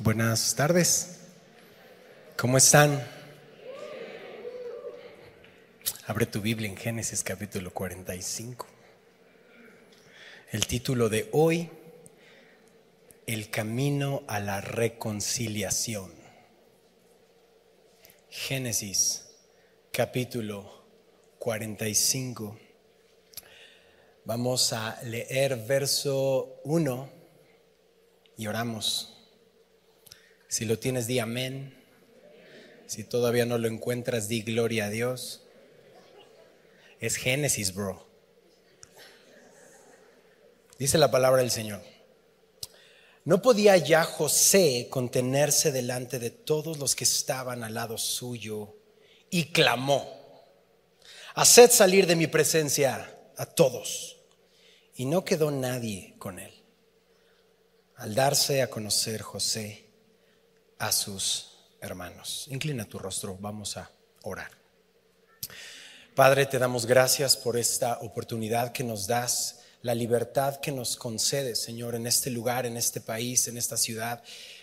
Buenas tardes. ¿Cómo están? Abre tu Biblia en Génesis capítulo 45. El título de hoy, El camino a la reconciliación. Génesis capítulo 45. Vamos a leer verso 1 y oramos. Si lo tienes, di amén. Si todavía no lo encuentras, di gloria a Dios. Es Génesis, bro. Dice la palabra del Señor. No podía ya José contenerse delante de todos los que estaban al lado suyo y clamó, haced salir de mi presencia a todos. Y no quedó nadie con él. Al darse a conocer José, a sus hermanos. Inclina tu rostro, vamos a orar. Padre, te damos gracias por esta oportunidad que nos das, la libertad que nos concedes, Señor, en este lugar, en este país, en esta ciudad,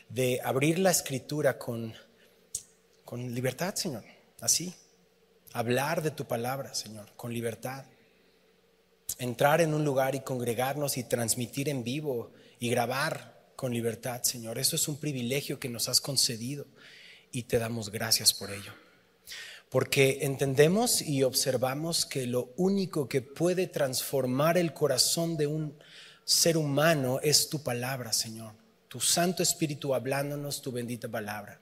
de abrir la escritura con, con libertad, Señor, así. Hablar de tu palabra, Señor, con libertad. Entrar en un lugar y congregarnos y transmitir en vivo y grabar con libertad, Señor. Eso es un privilegio que nos has concedido y te damos gracias por ello. Porque entendemos y observamos que lo único que puede transformar el corazón de un ser humano es tu palabra, Señor. Tu Santo Espíritu hablándonos tu bendita palabra.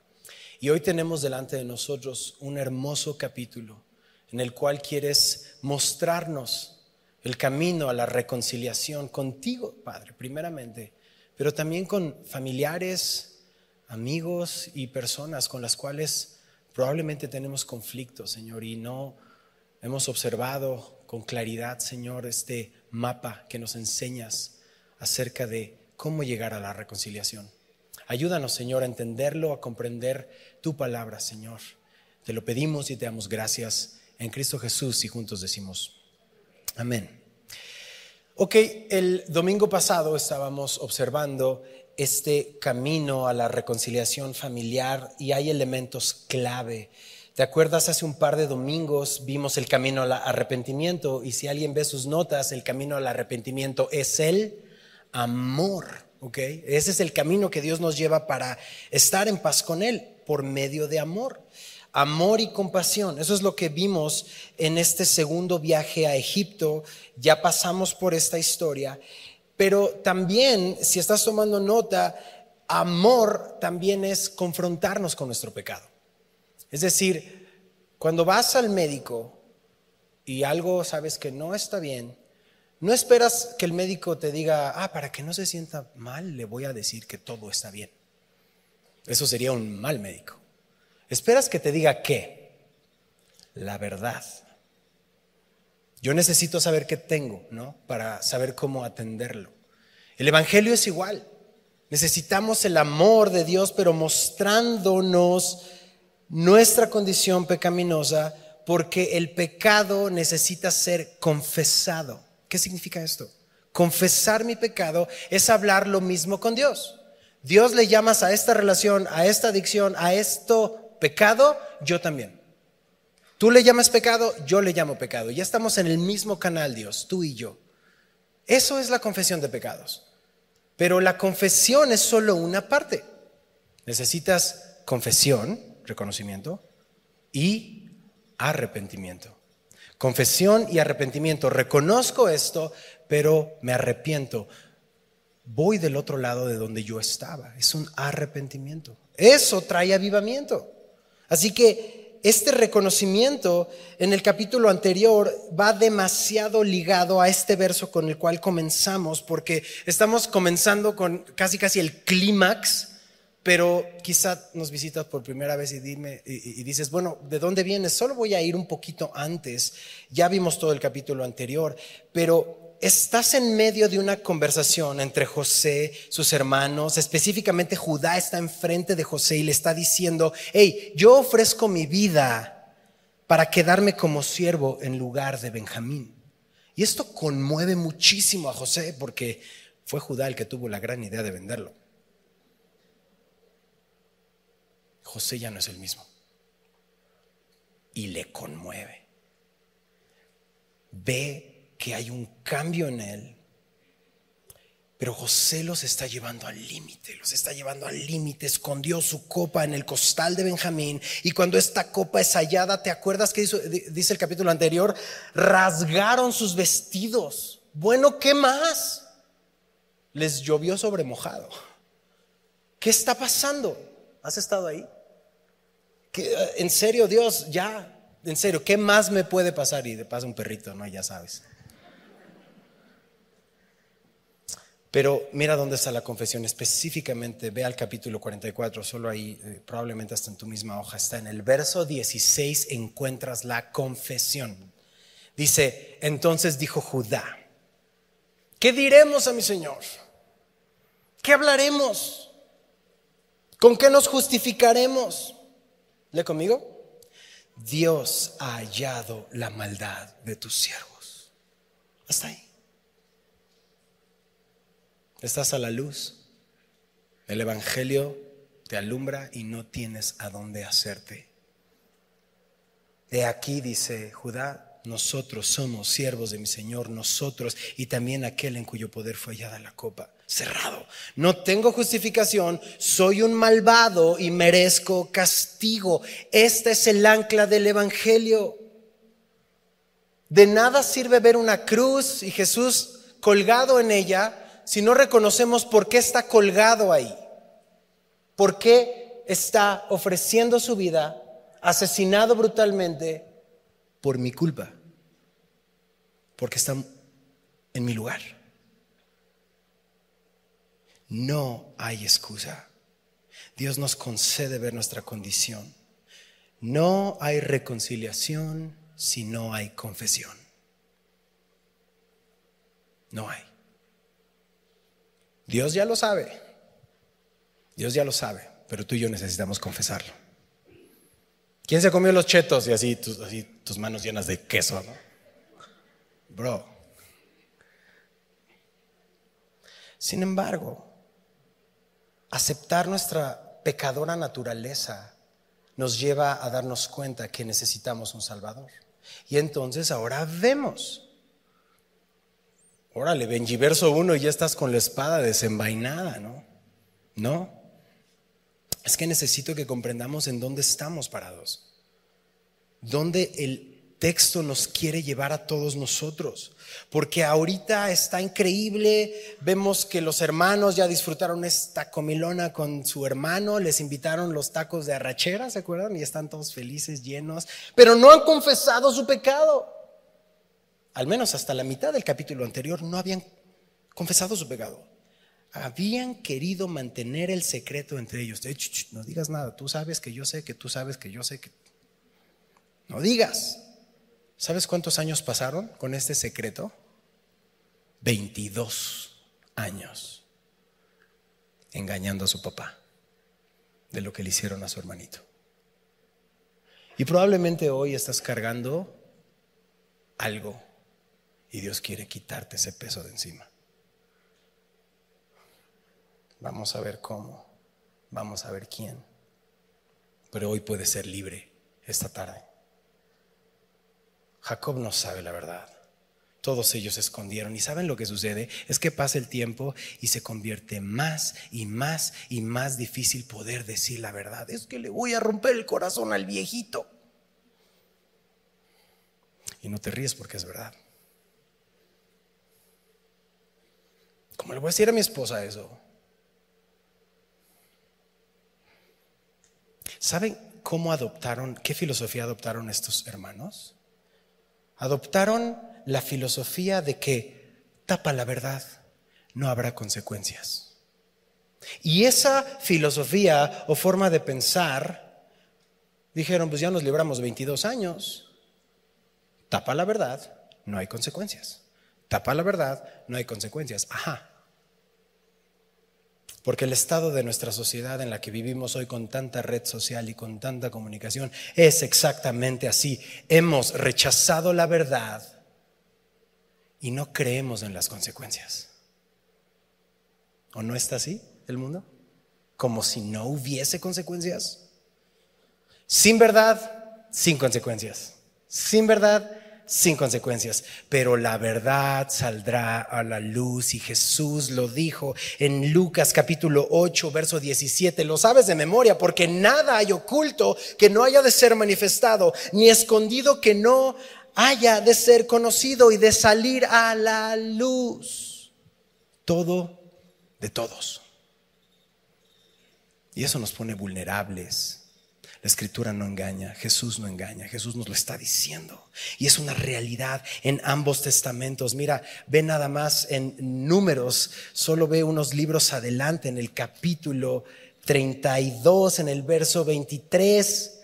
Y hoy tenemos delante de nosotros un hermoso capítulo en el cual quieres mostrarnos el camino a la reconciliación contigo, Padre, primeramente pero también con familiares, amigos y personas con las cuales probablemente tenemos conflictos, Señor, y no hemos observado con claridad, Señor, este mapa que nos enseñas acerca de cómo llegar a la reconciliación. Ayúdanos, Señor, a entenderlo, a comprender tu palabra, Señor. Te lo pedimos y te damos gracias en Cristo Jesús y juntos decimos, amén. Ok, el domingo pasado estábamos observando este camino a la reconciliación familiar y hay elementos clave. ¿Te acuerdas? Hace un par de domingos vimos el camino al arrepentimiento y si alguien ve sus notas, el camino al arrepentimiento es el amor. ¿ok? Ese es el camino que Dios nos lleva para estar en paz con Él por medio de amor amor y compasión. Eso es lo que vimos en este segundo viaje a Egipto. Ya pasamos por esta historia. Pero también, si estás tomando nota, amor también es confrontarnos con nuestro pecado. Es decir, cuando vas al médico y algo sabes que no está bien, no esperas que el médico te diga, ah, para que no se sienta mal, le voy a decir que todo está bien. Eso sería un mal médico. Esperas que te diga qué? La verdad. Yo necesito saber qué tengo, ¿no? Para saber cómo atenderlo. El Evangelio es igual. Necesitamos el amor de Dios, pero mostrándonos nuestra condición pecaminosa, porque el pecado necesita ser confesado. ¿Qué significa esto? Confesar mi pecado es hablar lo mismo con Dios. Dios le llamas a esta relación, a esta adicción, a esto pecado, yo también. Tú le llamas pecado, yo le llamo pecado. Ya estamos en el mismo canal, Dios, tú y yo. Eso es la confesión de pecados. Pero la confesión es solo una parte. Necesitas confesión, reconocimiento, y arrepentimiento. Confesión y arrepentimiento. Reconozco esto, pero me arrepiento. Voy del otro lado de donde yo estaba. Es un arrepentimiento. Eso trae avivamiento. Así que este reconocimiento en el capítulo anterior va demasiado ligado a este verso con el cual comenzamos, porque estamos comenzando con casi casi el clímax, pero quizá nos visitas por primera vez y, y, y dices, bueno, ¿de dónde vienes? Solo voy a ir un poquito antes, ya vimos todo el capítulo anterior, pero estás en medio de una conversación entre José, sus hermanos, específicamente Judá está enfrente de José y le está diciendo, hey, yo ofrezco mi vida para quedarme como siervo en lugar de Benjamín. Y esto conmueve muchísimo a José porque fue Judá el que tuvo la gran idea de venderlo. José ya no es el mismo. Y le conmueve. Ve que hay un cambio en él pero José los está llevando al límite, los está llevando al límite. Escondió su copa en el costal de Benjamín. Y cuando esta copa es hallada, ¿te acuerdas que dice el capítulo anterior? Rasgaron sus vestidos. Bueno, ¿qué más? Les llovió sobre mojado. ¿Qué está pasando? ¿Has estado ahí? En serio, Dios, ya, en serio, ¿qué más me puede pasar? Y de paso un perrito, ¿no? Ya sabes. Pero mira dónde está la confesión específicamente, ve al capítulo 44, solo ahí, eh, probablemente hasta en tu misma hoja, está en el verso 16 encuentras la confesión. Dice, entonces dijo Judá, ¿qué diremos a mi Señor? ¿Qué hablaremos? ¿Con qué nos justificaremos? ¿Le conmigo? Dios ha hallado la maldad de tus siervos. Hasta ahí. Estás a la luz. El Evangelio te alumbra y no tienes a dónde hacerte. De aquí dice Judá, nosotros somos siervos de mi Señor, nosotros y también aquel en cuyo poder fue hallada la copa. Cerrado. No tengo justificación, soy un malvado y merezco castigo. Este es el ancla del Evangelio. De nada sirve ver una cruz y Jesús colgado en ella si no reconocemos por qué está colgado ahí, por qué está ofreciendo su vida, asesinado brutalmente por mi culpa, porque está en mi lugar. No hay excusa. Dios nos concede ver nuestra condición. No hay reconciliación si no hay confesión. No hay. Dios ya lo sabe. Dios ya lo sabe, pero tú y yo necesitamos confesarlo. ¿Quién se comió los chetos y así tus, manos llenas de queso? Bro. Sin embargo, aceptar nuestra pecadora naturaleza nos lleva a darnos cuenta que necesitamos un Salvador. Y entonces ahora vemos Órale, Benji, verso 1 y ya estás con la espada desenvainada, ¿no? No. Es que necesito que comprendamos en dónde estamos parados. Dónde el texto nos quiere llevar a todos nosotros. Porque ahorita está increíble, vemos que los hermanos ya disfrutaron esta comilona con su hermano, les invitaron los tacos de arrachera, ¿se acuerdan? Y están todos felices, llenos, pero no han confesado su pecado al menos hasta la mitad del capítulo anterior, no habían confesado su pecado. Habían querido mantener el secreto entre ellos. De hecho, no digas nada, tú sabes que yo sé, que tú sabes que yo sé que... No digas. ¿Sabes cuántos años pasaron con este secreto? 22 años engañando a su papá de lo que le hicieron a su hermanito. Y probablemente hoy estás cargando algo y Dios quiere quitarte ese peso de encima. Vamos a ver cómo, vamos a ver quién. Pero hoy puede ser libre esta tarde. Jacob no sabe la verdad. Todos ellos se escondieron y saben lo que sucede es que pasa el tiempo y se convierte más y más y más difícil poder decir la verdad. Es que le voy a romper el corazón al viejito. Y no te ríes porque es verdad. ¿Cómo le voy a decir a mi esposa eso? ¿Saben cómo adoptaron, qué filosofía adoptaron estos hermanos? Adoptaron la filosofía de que tapa la verdad, no habrá consecuencias. Y esa filosofía o forma de pensar, dijeron, pues ya nos libramos 22 años, tapa la verdad, no hay consecuencias. Tapa la verdad, no hay consecuencias. Ajá. Porque el estado de nuestra sociedad en la que vivimos hoy con tanta red social y con tanta comunicación es exactamente así. Hemos rechazado la verdad y no creemos en las consecuencias. ¿O no está así el mundo? Como si no hubiese consecuencias. Sin verdad, sin consecuencias. Sin verdad, sin consecuencias. Pero la verdad saldrá a la luz y Jesús lo dijo en Lucas capítulo 8, verso 17. Lo sabes de memoria porque nada hay oculto que no haya de ser manifestado, ni escondido que no haya de ser conocido y de salir a la luz. Todo de todos. Y eso nos pone vulnerables. La escritura no engaña, Jesús no engaña, Jesús nos lo está diciendo. Y es una realidad en ambos testamentos. Mira, ve nada más en números, solo ve unos libros adelante en el capítulo 32, en el verso 23.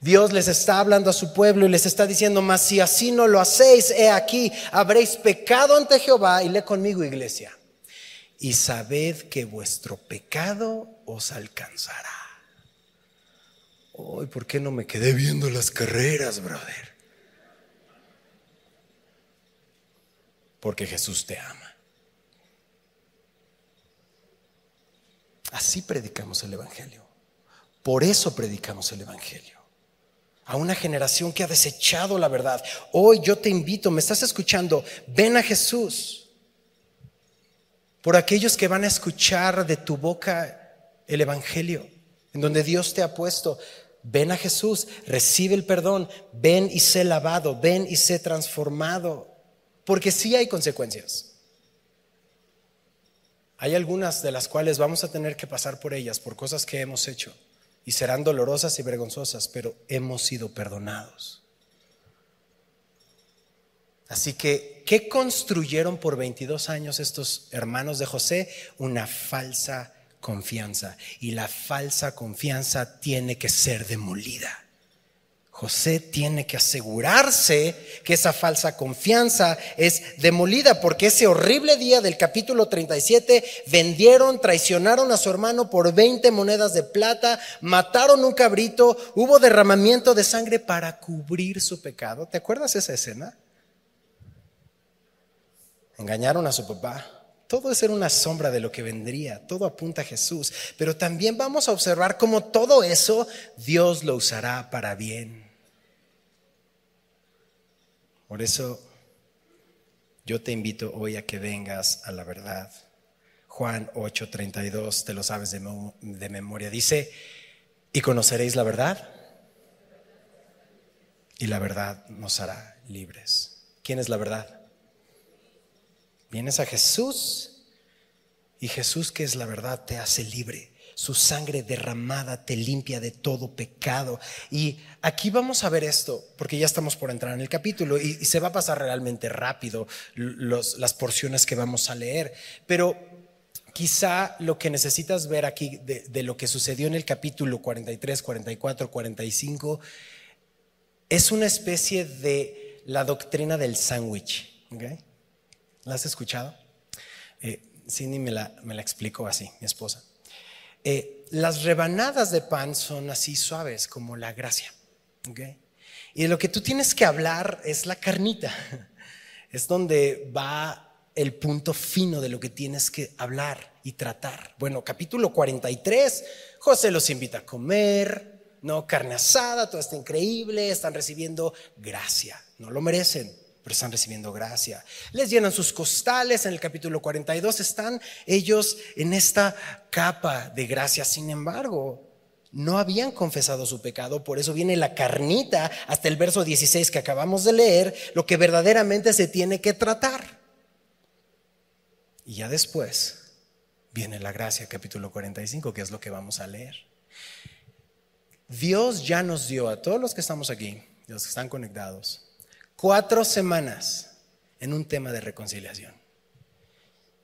Dios les está hablando a su pueblo y les está diciendo, mas si así no lo hacéis, he aquí, habréis pecado ante Jehová. Y lee conmigo, iglesia y sabed que vuestro pecado os alcanzará. Hoy, ¿por qué no me quedé viendo las carreras, brother? Porque Jesús te ama. Así predicamos el Evangelio. Por eso predicamos el Evangelio. A una generación que ha desechado la verdad. Hoy yo te invito, me estás escuchando, ven a Jesús por aquellos que van a escuchar de tu boca el Evangelio, en donde Dios te ha puesto. Ven a Jesús, recibe el perdón, ven y sé lavado, ven y sé transformado, porque sí hay consecuencias. Hay algunas de las cuales vamos a tener que pasar por ellas, por cosas que hemos hecho, y serán dolorosas y vergonzosas, pero hemos sido perdonados. Así que, ¿qué construyeron por 22 años estos hermanos de José? Una falsa confianza. Y la falsa confianza tiene que ser demolida. José tiene que asegurarse que esa falsa confianza es demolida, porque ese horrible día del capítulo 37 vendieron, traicionaron a su hermano por 20 monedas de plata, mataron un cabrito, hubo derramamiento de sangre para cubrir su pecado. ¿Te acuerdas esa escena? engañaron a su papá. Todo es ser una sombra de lo que vendría, todo apunta a Jesús. Pero también vamos a observar cómo todo eso Dios lo usará para bien. Por eso yo te invito hoy a que vengas a la verdad. Juan 8:32, te lo sabes de, de memoria, dice, y conoceréis la verdad, y la verdad nos hará libres. ¿Quién es la verdad? Vienes a Jesús y Jesús, que es la verdad, te hace libre. Su sangre derramada te limpia de todo pecado. Y aquí vamos a ver esto, porque ya estamos por entrar en el capítulo y, se va a pasar realmente rápido las porciones que vamos a leer. Pero quizá lo que necesitas ver aquí de, lo que sucedió en el capítulo 43, 44, 45 es una especie de la doctrina del sándwich. ¿okay? ¿La has escuchado? Eh, Cindy me la, me la explicó así, mi esposa. Eh, las rebanadas de pan son así suaves como la gracia. Y lo que tú tienes que hablar es la carnita. Es donde va el punto fino de lo que tienes que hablar y tratar. Bueno, capítulo 43, José los invita a comer, no carne asada, todo está increíble, están recibiendo gracia, no lo merecen pero están recibiendo gracia. Les llenan sus costales, en el capítulo 42 están ellos en esta capa de gracia, sin embargo, no habían confesado su pecado, por eso viene la carnita hasta el verso 16 que acabamos de leer, lo que verdaderamente se tiene que tratar. Y ya después viene la gracia, capítulo 45, que es lo que vamos a leer. Dios ya nos dio a todos los que estamos aquí, los que están conectados, cuatro semanas en un tema de reconciliación.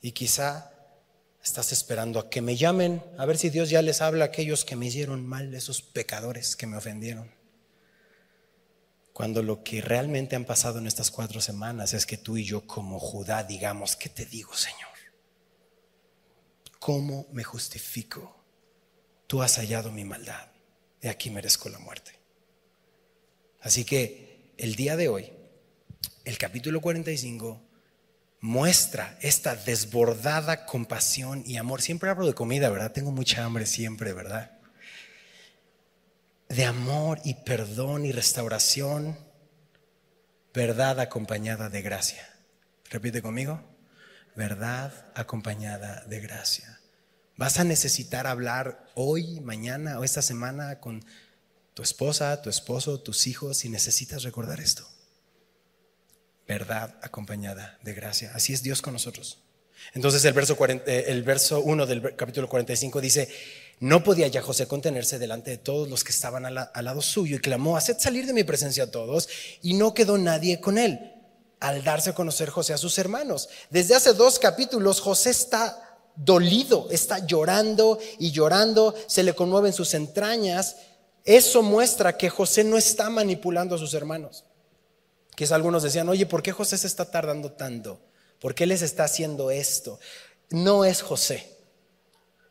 Y quizá estás esperando a que me llamen, a ver si Dios ya les habla a aquellos que me hicieron mal, esos pecadores que me ofendieron. Cuando lo que realmente han pasado en estas cuatro semanas es que tú y yo como Judá digamos, ¿qué te digo, Señor? ¿Cómo me justifico? Tú has hallado mi maldad y aquí merezco la muerte. Así que el día de hoy el capítulo 45 muestra esta desbordada compasión y amor. Siempre hablo de comida, ¿verdad? Tengo mucha hambre siempre, ¿verdad? de amor y perdón y restauración, verdad acompañada de gracia. Repite conmigo, verdad acompañada de gracia. Vas a necesitar hablar hoy, mañana o esta semana con tu esposa, tu esposo, tus hijos y necesitas recordar esto. Verdad acompañada de gracia. Así es Dios con nosotros. Entonces el verso, eh, el verso 1 del capítulo 45 dice, no podía ya José contenerse delante de todos los que estaban al, al lado suyo y clamó, haced salir de mi presencia a todos y no quedó nadie con él al darse a conocer José a sus hermanos. Desde hace dos capítulos José está dolido, está llorando y llorando, se le conmueven sus entrañas. Eso muestra que José no está manipulando a sus hermanos. Quizás algunos decían, oye, ¿por qué José se está tardando tanto? ¿Por qué les está haciendo esto? No es José.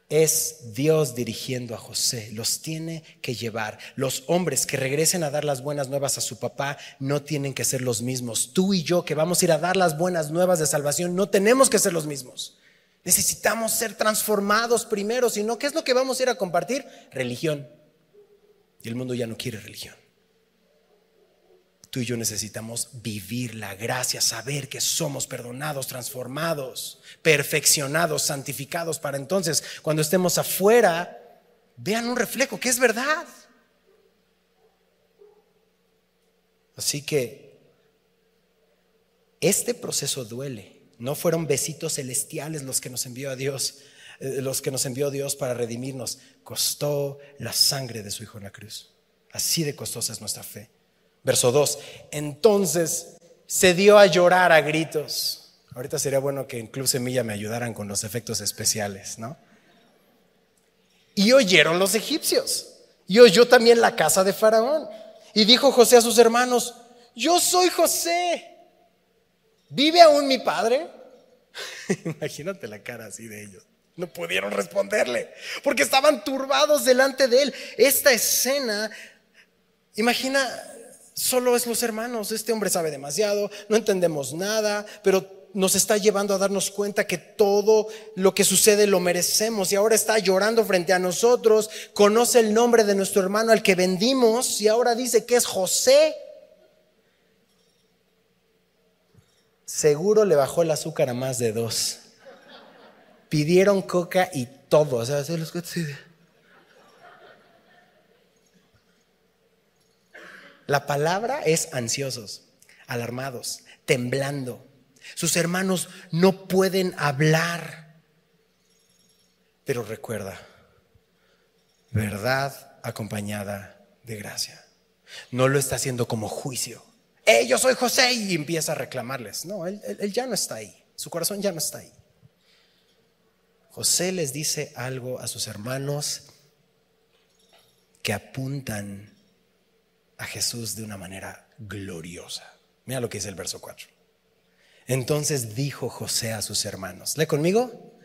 Es Dios dirigiendo a José. Los tiene que llevar. Los hombres que regresen a dar las buenas nuevas a su papá no tienen que ser los mismos. Tú y yo que vamos a ir a dar las buenas nuevas de salvación no tenemos que ser los mismos. Necesitamos ser transformados primero. Si no, ¿qué es lo que vamos a ir a compartir? Religión. Y el mundo ya no quiere religión. Tú y yo necesitamos vivir la gracia, saber que somos perdonados, transformados, perfeccionados, santificados, para entonces, cuando estemos afuera, vean un reflejo que es verdad. Así que este proceso duele. No fueron besitos celestiales los que nos envió a Dios, eh, los que nos envió Dios para redimirnos. Costó la sangre de su Hijo en la cruz. Así de costosa es nuestra fe. Verso 2. Entonces se dio a llorar a gritos. Ahorita sería bueno que incluso Semilla me ayudaran con los efectos especiales, ¿no? Y oyeron los egipcios. Y oyó también la casa de Faraón. Y dijo José a sus hermanos, yo soy José. ¿Vive aún mi padre? Imagínate la cara así de ellos. No pudieron responderle porque estaban turbados delante de él. Esta escena, imagina solo es los hermanos, este hombre sabe demasiado, no entendemos nada, pero nos está llevando a darnos cuenta que todo lo que sucede lo merecemos y ahora está llorando frente a nosotros, conoce el nombre de nuestro hermano al que vendimos y ahora dice que es José. Seguro le bajó el azúcar a más de dos. Pidieron coca y todo. O sea, los La palabra es ansiosos, alarmados, temblando. Sus hermanos no pueden hablar. Pero recuerda, verdad acompañada de gracia. No lo está haciendo como juicio. ¡Eh, yo soy José! Y empieza a reclamarles. No, él, él ya no está ahí. Su corazón ya no está ahí. José les dice algo a sus hermanos que apuntan a Jesús de una manera gloriosa. Mira lo que dice el verso 4. Entonces dijo José a sus hermanos, lee conmigo,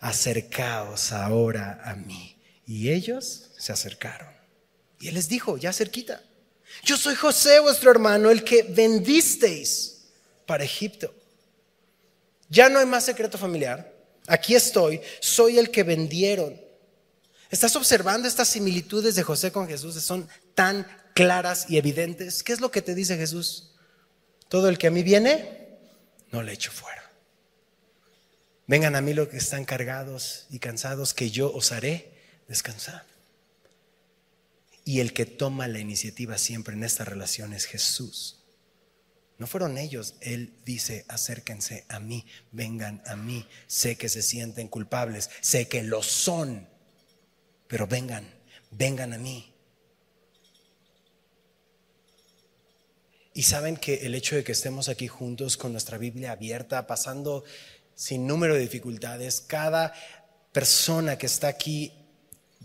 acercaos ahora a mí. Y ellos se acercaron. Y él les dijo, ya cerquita, yo soy José vuestro hermano, el que vendisteis para Egipto. Ya no hay más secreto familiar. Aquí estoy, soy el que vendieron. ¿Estás observando estas similitudes de José con Jesús? Son tan claras y evidentes. ¿Qué es lo que te dice Jesús? Todo el que a mí viene, no le echo fuera. Vengan a mí los que están cargados y cansados, que yo os haré descansar. Y el que toma la iniciativa siempre en esta relación es Jesús. No fueron ellos. Él dice, acérquense a mí, vengan a mí. Sé que se sienten culpables, sé que lo son, pero vengan, vengan a mí. Y saben que el hecho de que estemos aquí juntos con nuestra Biblia abierta, pasando sin número de dificultades, cada persona que está aquí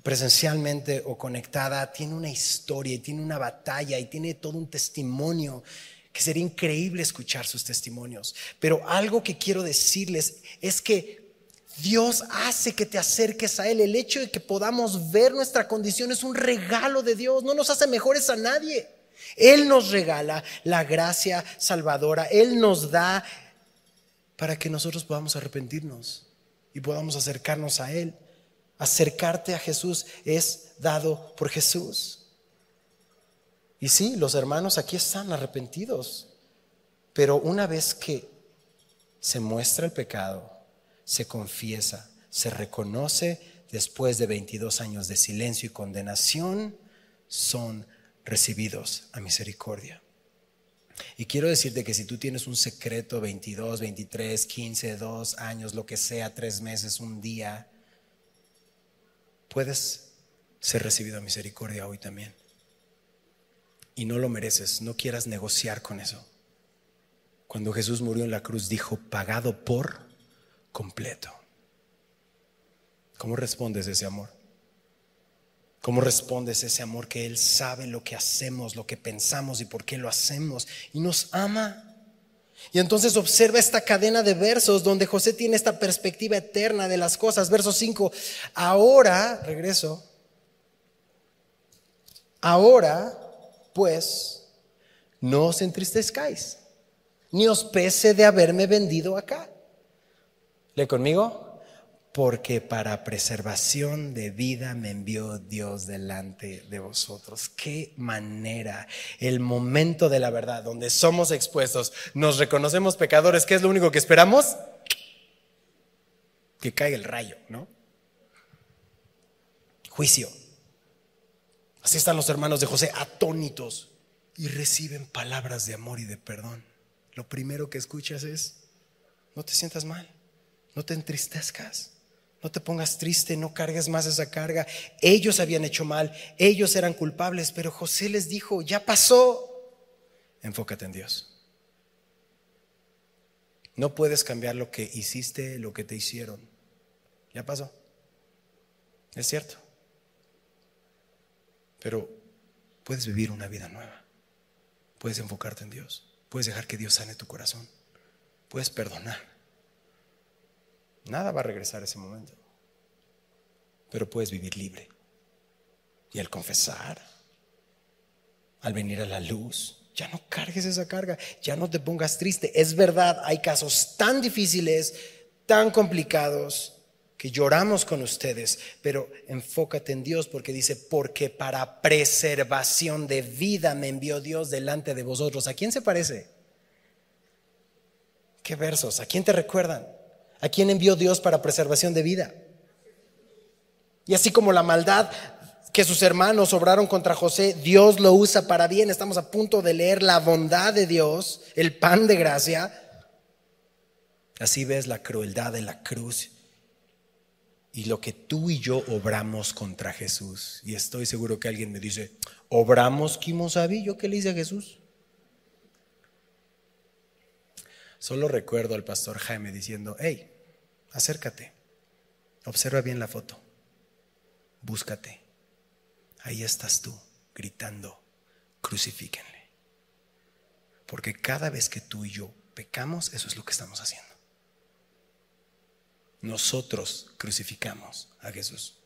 presencialmente o conectada tiene una historia y tiene una batalla y tiene todo un testimonio que sería increíble escuchar sus testimonios. Pero algo que quiero decirles es que Dios hace que te acerques a Él. El hecho de que podamos ver nuestra condición es un regalo de Dios. No nos hace mejores a nadie. Él nos regala la gracia salvadora. Él nos da para que nosotros podamos arrepentirnos y podamos acercarnos a Él. Acercarte a Jesús es dado por Jesús. Y sí, los hermanos aquí están arrepentidos, pero una vez que se muestra el pecado, se confiesa, se reconoce después de 22 años de silencio y condenación, son recibidos a misericordia. Y quiero decirte que si tú tienes un secreto 22, 23, 15, 2 años, lo que sea, tres meses, un día, puedes ser recibido a misericordia hoy también. Y no lo mereces, no quieras negociar con eso. Cuando Jesús murió en la cruz dijo, pagado por completo. ¿Cómo respondes a ese amor? ¿Cómo respondes ese amor que Él sabe lo que hacemos, lo que pensamos y por qué lo hacemos? Y nos ama. Y entonces observa esta cadena de versos donde José tiene esta perspectiva eterna de las cosas. Verso 5, ahora, regreso, ahora pues no os entristezcáis, ni os pese de haberme vendido acá. ¿Le conmigo? Porque para preservación de vida me envió Dios delante de vosotros. Qué manera, el momento de la verdad, donde somos expuestos, nos reconocemos pecadores, ¿qué es lo único que esperamos? Que caiga el rayo, ¿no? Juicio. Así están los hermanos de José atónitos y reciben palabras de amor y de perdón. Lo primero que escuchas es, no te sientas mal, no te entristezcas. No te pongas triste, no cargues más esa carga. Ellos habían hecho mal, ellos eran culpables, pero José les dijo, ya pasó. Enfócate en Dios. No puedes cambiar lo que hiciste, lo que te hicieron. Ya pasó. Es cierto. Pero puedes vivir una vida nueva. Puedes enfocarte en Dios. Puedes dejar que Dios sane tu corazón. Puedes perdonar. Nada va a regresar a ese momento. Pero puedes vivir libre. Y al confesar, al venir a la luz, ya no cargues esa carga, ya no te pongas triste. Es verdad, hay casos tan difíciles, tan complicados, que lloramos con ustedes, pero enfócate en Dios porque dice, porque para preservación de vida me envió Dios delante de vosotros. ¿A quién se parece? ¿Qué versos? ¿A quién te recuerdan? ¿A quién envió Dios para preservación de vida? Y así como la maldad que sus hermanos obraron contra José, Dios lo usa para bien. Estamos a punto de leer la bondad de Dios, el pan de gracia. Así ves la crueldad de la cruz y lo que tú y yo obramos contra Jesús. Y estoy seguro que alguien me dice, ¿obramos Kimosabi? ¿Yo qué le hice a Jesús? Solo recuerdo al pastor Jaime diciendo, hey, acércate, observa bien la foto, búscate. Ahí estás tú gritando, crucifíquenle. Porque cada vez que tú y yo pecamos, eso es lo que estamos haciendo. Nosotros crucificamos a Jesús.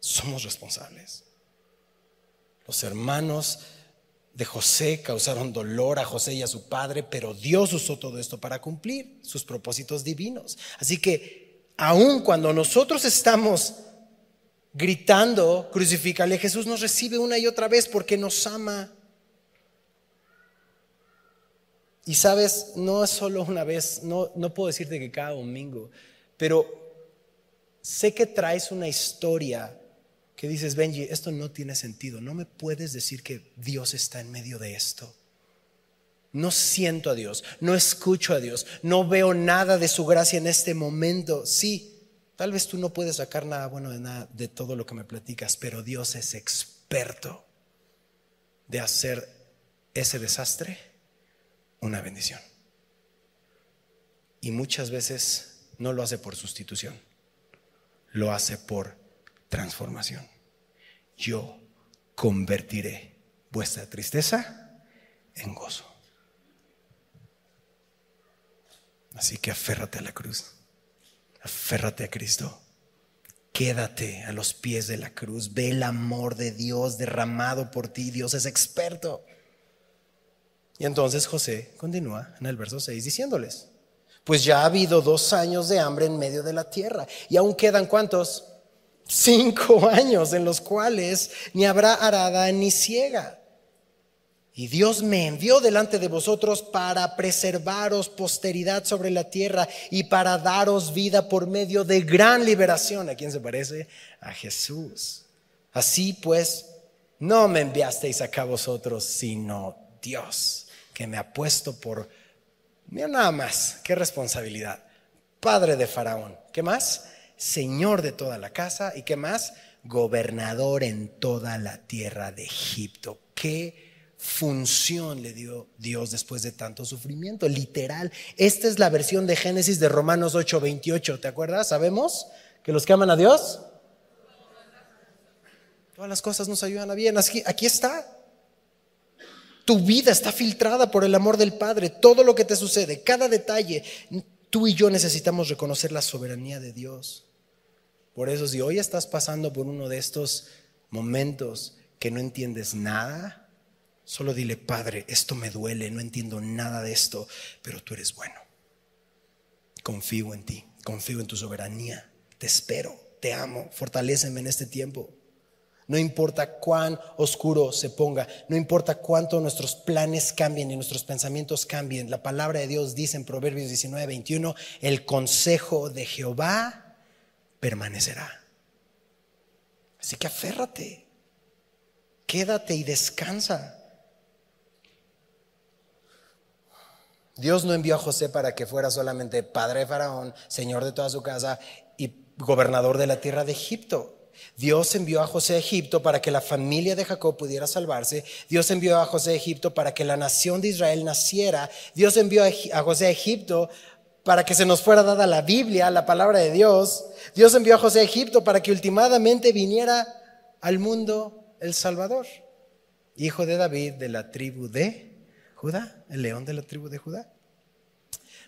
Somos responsables. Los hermanos de José causaron dolor a José y a su padre, pero Dios usó todo esto para cumplir sus propósitos divinos. Así que aun cuando nosotros estamos gritando, crucifícale, Jesús nos recibe una y otra vez porque nos ama. Y sabes, no es solo una vez, no, no puedo decirte que cada domingo, pero sé que traes una historia que dices, Benji, esto no tiene sentido. No me puedes decir que Dios está en medio de esto. No siento a Dios, no escucho a Dios, no veo nada de su gracia en este momento. Sí, tal vez tú no puedes sacar nada bueno de nada de todo lo que me platicas, pero Dios es experto de hacer ese desastre una bendición. Y muchas veces no lo hace por sustitución, lo hace por transformación. Yo convertiré vuestra tristeza en gozo. Así que aférrate a la cruz, aférrate a Cristo. Quédate a los pies de la cruz, ve el amor de Dios derramado por ti. Dios es experto. Y entonces José continúa en el verso 6 diciéndoles, pues ya ha habido dos años de hambre en medio de la tierra y aún quedan cuántos? Cinco años en los cuales ni habrá arada ni ciega. Y Dios me envió delante de vosotros para preservaros posteridad sobre la tierra y para daros vida por medio de gran liberación. ¿A quién se parece? A Jesús. Así pues, no me enviasteis acá vosotros, sino Dios, que me ha puesto por, mira nada más, qué responsabilidad, padre de Faraón, ¿qué más? Señor de toda la casa y qué más? Gobernador en toda la tierra de Egipto. ¿Qué función le dio Dios después de tanto sufrimiento? Literal. Esta es la versión de Génesis de Romanos 8:28. ¿Te acuerdas? ¿Sabemos que los que aman a Dios? Todas las cosas nos ayudan a bien. Aquí, aquí está. Tu vida está filtrada por el amor del Padre. Todo lo que te sucede, cada detalle. Tú y yo necesitamos reconocer la soberanía de Dios. Por eso si hoy estás pasando por uno de estos momentos que no entiendes nada, solo dile, Padre, esto me duele, no entiendo nada de esto, pero tú eres bueno. Confío en ti, confío en tu soberanía. Te espero, te amo, fortaléceme en este tiempo. No importa cuán oscuro se ponga, no importa cuánto nuestros planes cambien y nuestros pensamientos cambien. La palabra de Dios dice en Proverbios 19, 21, el consejo de Jehová permanecerá. Así que aférrate, quédate y descansa. Dios no envió a José para que fuera solamente padre de Faraón, señor de toda su casa y gobernador de la tierra de Egipto. Dios envió a José a Egipto para que la familia de Jacob pudiera salvarse. Dios envió a José a Egipto para que la nación de Israel naciera. Dios envió a José a Egipto para que se nos fuera dada la Biblia, la palabra de Dios. Dios envió a José a Egipto para que ultimadamente viniera al mundo el Salvador, hijo de David de la tribu de Judá, el león de la tribu de Judá.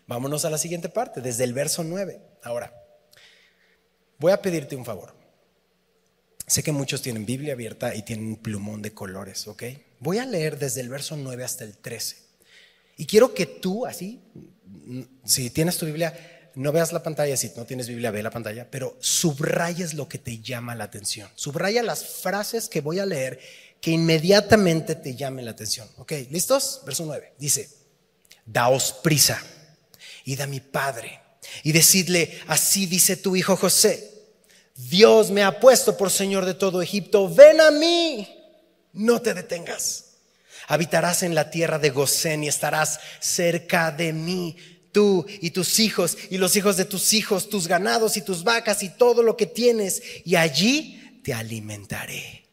Vámonos a la siguiente parte, desde el verso 9. Ahora, voy a pedirte un favor. Sé que muchos tienen Biblia abierta y tienen un plumón de colores, ¿ok? Voy a leer desde el verso 9 hasta el 13. Y quiero que tú, así, si tienes tu Biblia, no veas la pantalla, si no tienes Biblia, ve la pantalla, pero subrayes lo que te llama la atención. Subraya las frases que voy a leer que inmediatamente te llamen la atención. ¿Ok? ¿Listos? Verso 9. Dice, daos prisa, id a mi padre y decidle, así dice tu hijo José Dios me ha puesto por Señor de todo Egipto, ven a mí, no te detengas. Habitarás en la tierra de Gosén y estarás cerca de mí, tú y tus hijos y los hijos de tus hijos, tus ganados y tus vacas y todo lo que tienes, y allí te alimentaré.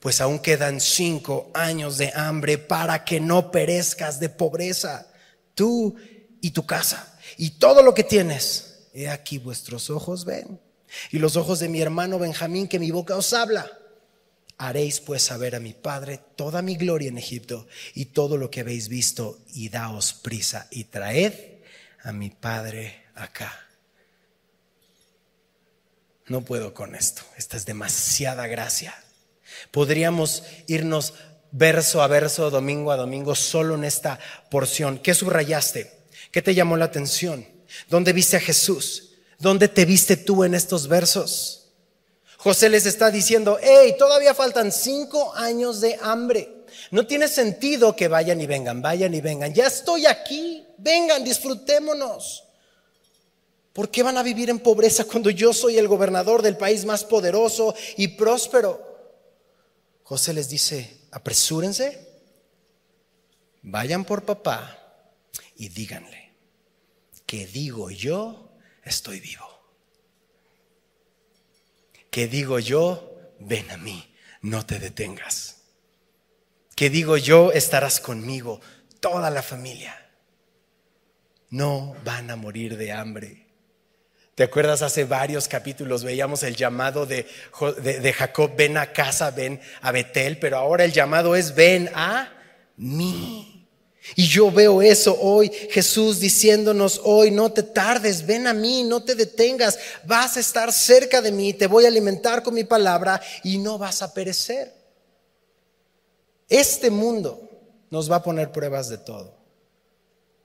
Pues aún quedan cinco años de hambre para que no perezcas de pobreza, tú y tu casa y todo lo que tienes. He aquí vuestros ojos ven y los ojos de mi hermano Benjamín que mi boca os habla. Haréis pues saber a mi Padre toda mi gloria en Egipto y todo lo que habéis visto y daos prisa y traed a mi Padre acá. No puedo con esto, esta es demasiada gracia. Podríamos irnos verso a verso, domingo a domingo, solo en esta porción. ¿Qué subrayaste? ¿Qué te llamó la atención? ¿Dónde viste a Jesús? ¿Dónde te viste tú en estos versos? José les está diciendo, hey, todavía faltan cinco años de hambre. No tiene sentido que vayan y vengan, vayan y vengan. Ya estoy aquí, vengan, disfrutémonos. ¿Por qué van a vivir en pobreza cuando yo soy el gobernador del país más poderoso y próspero? José les dice, apresúrense, vayan por papá y díganle que digo yo estoy vivo. Que digo yo, ven a mí, no te detengas. Que digo yo, estarás conmigo, toda la familia. No van a morir de hambre. ¿Te acuerdas? Hace varios capítulos veíamos el llamado de, de, Jacob, ven a casa, ven a Betel, pero ahora el llamado es, ven a mí. Y yo veo eso hoy, Jesús diciéndonos hoy, no te tardes, ven a mí, no te detengas, vas a estar cerca de mí, te voy a alimentar con mi palabra y no vas a perecer. Este mundo nos va a poner pruebas de todo.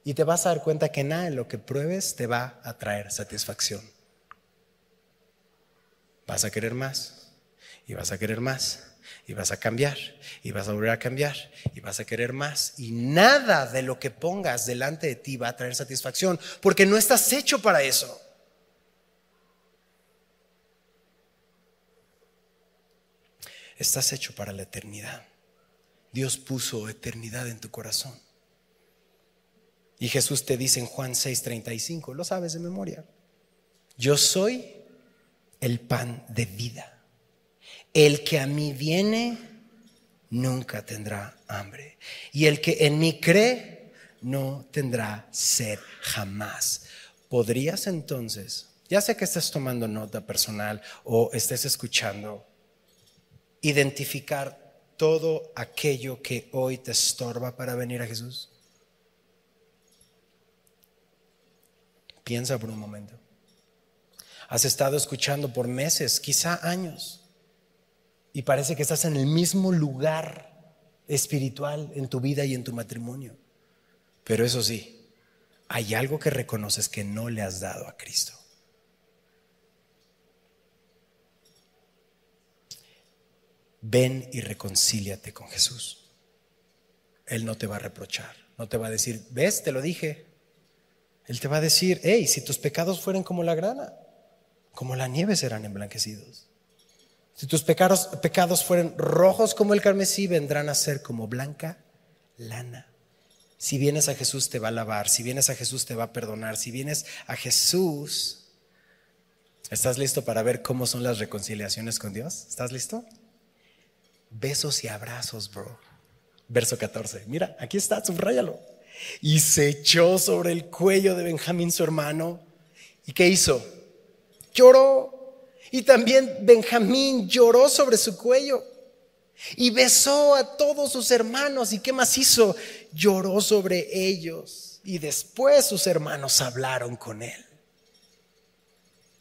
Y te vas a dar cuenta que nada en lo que pruebes te va a traer satisfacción. vas a querer más, y vas a querer más, y vas a cambiar, y vas a volver a cambiar, y vas a querer más, y nada de lo que pongas delante de ti va a traer satisfacción, porque no estás hecho para eso. Estás hecho para la eternidad. Dios puso eternidad en tu corazón. Y Jesús te dice en Juan 6:35, lo sabes de memoria, yo soy el pan de vida. El que a mí viene nunca tendrá hambre. Y el que en mí cree no tendrá sed jamás. ¿Podrías entonces, ya sea que estés tomando nota personal o estés escuchando, identificar todo aquello que hoy te estorba para venir a Jesús? Piensa por un momento. Has estado escuchando por meses, quizá años, y parece que estás en el mismo lugar espiritual en tu vida y en tu matrimonio. Pero eso sí, hay algo que reconoces que no le has dado a Cristo. ven y reconcíliate con Jesús. Él no te va a reprochar, no te va a decir, ves, te lo dije. Él te va a decir, hey, si tus pecados fueran como la grana, como la nieve serán emblanquecidos. Si tus pecados, pecados fueran rojos como el carmesí, vendrán a ser como blanca lana. Si vienes a Jesús te va a lavar, si vienes a Jesús te va a perdonar, si vienes a Jesús, ¿estás listo para ver cómo son las reconciliaciones con Dios? ¿Estás listo? besos y abrazos, bro. Verso 14. Mira, aquí está, subráyalo. Y se echó sobre el cuello de Benjamín, su hermano. ¿Y qué hizo? Lloró. Y también Benjamín lloró sobre su cuello. Y besó a todos sus hermanos. ¿Y qué más hizo? Lloró sobre ellos. Y después sus hermanos hablaron con él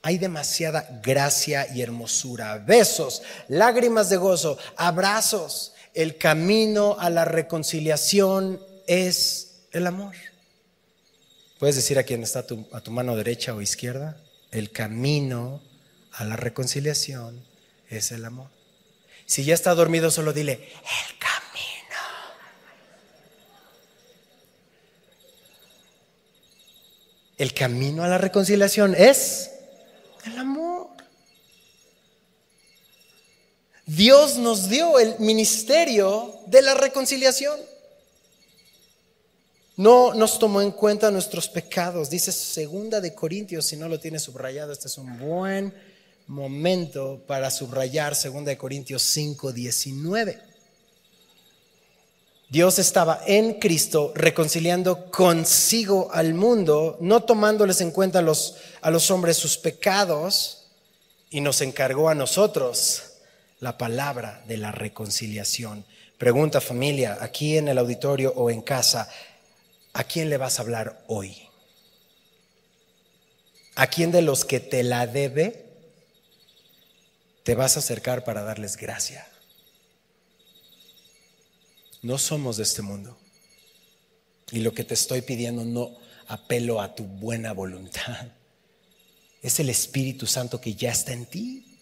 hay demasiada gracia y hermosura. Besos, lágrimas de gozo, abrazos. El camino a la reconciliación es el amor. Puedes decir a quien está a tu, a tu mano derecha o izquierda, el camino a la reconciliación es el amor. Si ya está dormido, solo dile, el camino. El camino a la reconciliación es el amor. Dios nos dio el ministerio de la reconciliación. No nos tomó en cuenta nuestros pecados. Dice segunda de Corintios, si no lo tienes subrayado, este es un buen momento para subrayar segunda de Corintios 5, 19. Dios estaba en Cristo reconciliando consigo al mundo, no tomándoles en cuenta a los, a los hombres sus pecados, y nos encargó a nosotros la palabra de la reconciliación. Pregunta familia, aquí en el auditorio o en casa, ¿a quién le vas a hablar hoy? ¿A quién de los que te la debe te vas a acercar para darles gracia? No somos de este mundo. Y lo que te estoy pidiendo no apelo a tu buena voluntad. Es el Espíritu Santo que ya está en ti.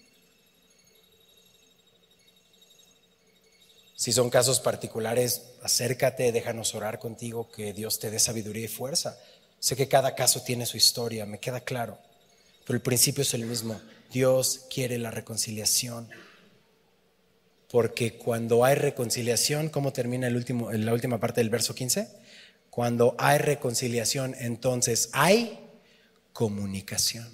Si son casos particulares, acércate, déjanos orar contigo, que Dios te dé sabiduría y fuerza. Sé que cada caso tiene su historia, me queda claro, pero el principio es el mismo. Dios quiere la reconciliación. Porque cuando hay reconciliación, ¿cómo termina el último, la última parte del verso 15? Cuando hay reconciliación, entonces hay comunicación.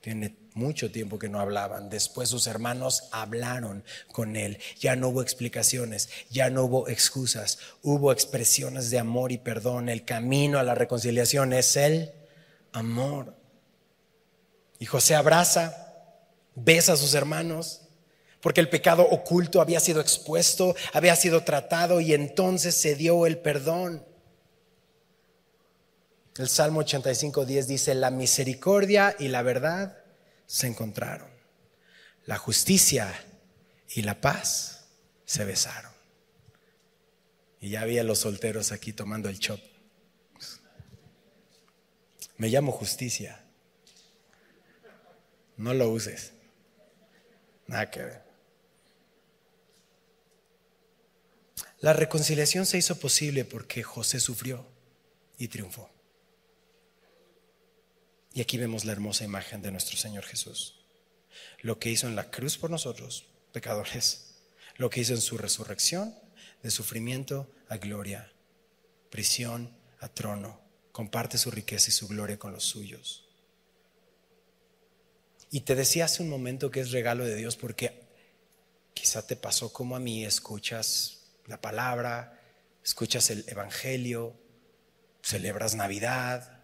Tiene mucho tiempo que no hablaban. Después sus hermanos hablaron con él. Ya no hubo explicaciones, ya no hubo excusas. Hubo expresiones de amor y perdón. El camino a la reconciliación es el amor. Y José abraza, besa a sus hermanos porque el pecado oculto había sido expuesto, había sido tratado y entonces se dio el perdón. El Salmo 85, 10 dice, la misericordia y la verdad se encontraron. La justicia y la paz se besaron. Y ya había los solteros aquí tomando el chop. Me llamo justicia. No lo uses. Nada que ver. La reconciliación se hizo posible porque José sufrió y triunfó. Y aquí vemos la hermosa imagen de nuestro Señor Jesús. Lo que hizo en la cruz por nosotros, pecadores. Lo que hizo en su resurrección, de sufrimiento a gloria, prisión a trono. Comparte su riqueza y su gloria con los suyos. Y te decía hace un momento que es regalo de Dios porque quizá te pasó como a mí, escuchas la palabra, escuchas el Evangelio, celebras Navidad,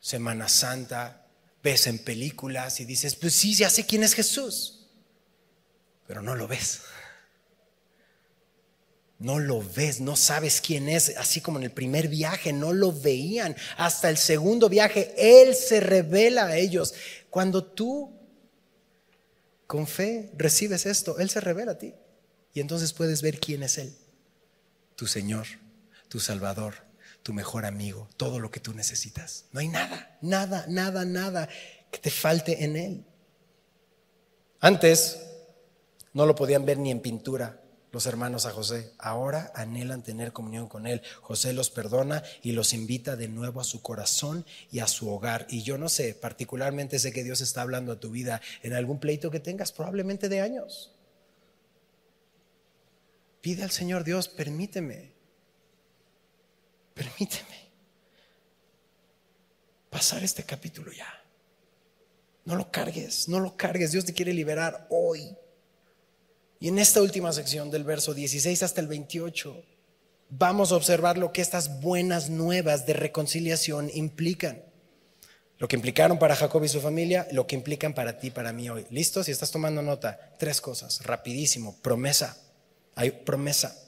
Semana Santa, ves en películas y dices, pues sí, ya sé quién es Jesús, pero no lo ves. No lo ves, no sabes quién es, así como en el primer viaje, no lo veían. Hasta el segundo viaje, Él se revela a ellos. Cuando tú con fe recibes esto, Él se revela a ti. Y entonces puedes ver quién es Él tu Señor, tu Salvador, tu mejor amigo, todo lo que tú necesitas. No hay nada, nada, nada, nada que te falte en Él. Antes no lo podían ver ni en pintura los hermanos a José. Ahora anhelan tener comunión con Él. José los perdona y los invita de nuevo a su corazón y a su hogar. Y yo no sé, particularmente sé que Dios está hablando a tu vida en algún pleito que tengas, probablemente de años. Pide al Señor Dios, permíteme, permíteme pasar este capítulo ya. No lo cargues, no lo cargues. Dios te quiere liberar hoy. Y en esta última sección del verso 16 hasta el 28, vamos a observar lo que estas buenas nuevas de reconciliación implican. Lo que implicaron para Jacob y su familia, lo que implican para ti, para mí hoy. ¿Listo? Si estás tomando nota, tres cosas, rapidísimo. Promesa hay promesa.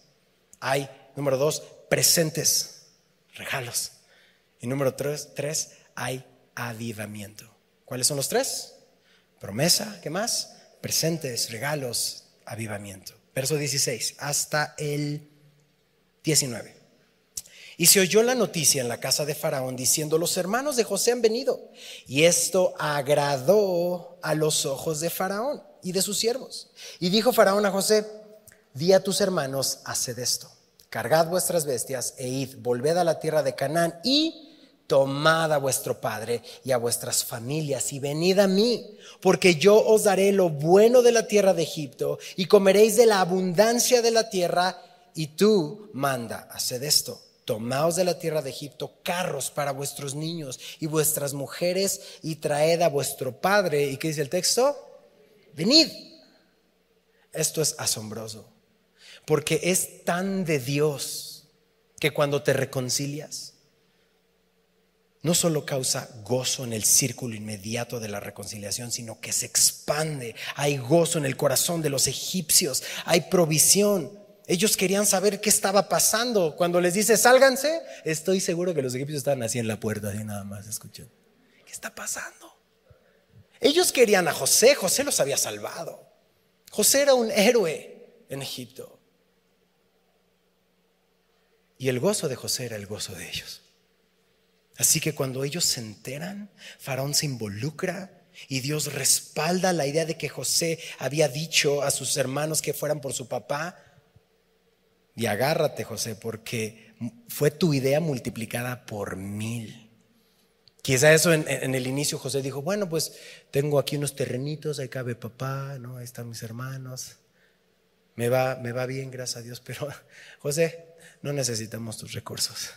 Hay, número dos, presentes, regalos. Y número tres, tres, hay avivamiento. ¿Cuáles son los tres? Promesa, ¿qué más? Presentes, regalos, avivamiento. Verso 16 hasta el 19. Y se oyó la noticia en la casa de Faraón diciendo, los hermanos de José han venido. Y esto agradó a los ojos de Faraón y de sus siervos. Y dijo Faraón a José, di a tus hermanos, haced esto, cargad vuestras bestias e id, volved a la tierra de Canaán y tomad a vuestro padre y a vuestras familias y venid a mí, porque yo os daré lo bueno de la tierra de Egipto y comeréis de la abundancia de la tierra y tú manda, haced esto. Tomaos de la tierra de Egipto carros para vuestros niños y vuestras mujeres y traed a vuestro padre. ¿Y qué dice el texto? Venid. Esto es asombroso porque es tan de Dios que cuando te reconcilias, no solo causa gozo en el círculo inmediato de la reconciliación, sino que se expande. Hay gozo en el corazón de los egipcios, hay provisión. Ellos querían saber qué estaba pasando. Cuando les dice, sálganse, estoy seguro que los egipcios estaban así en la puerta, así nada más, escuchen. ¿Qué está pasando? Ellos querían a José, José los había salvado. José era un héroe en Egipto. Y el gozo de José era el gozo de ellos. Así que cuando ellos se enteran, Faraón se involucra y Dios respalda la idea de que José había dicho a sus hermanos que fueran por su papá. Y agárrate, José, porque fue tu idea multiplicada por mil. Quizá eso en, el inicio José dijo, bueno, pues tengo aquí unos terrenitos, ahí cabe papá, ¿no? ahí están mis hermanos. Me va, me va bien, gracias a Dios, pero José, no necesitamos tus recursos.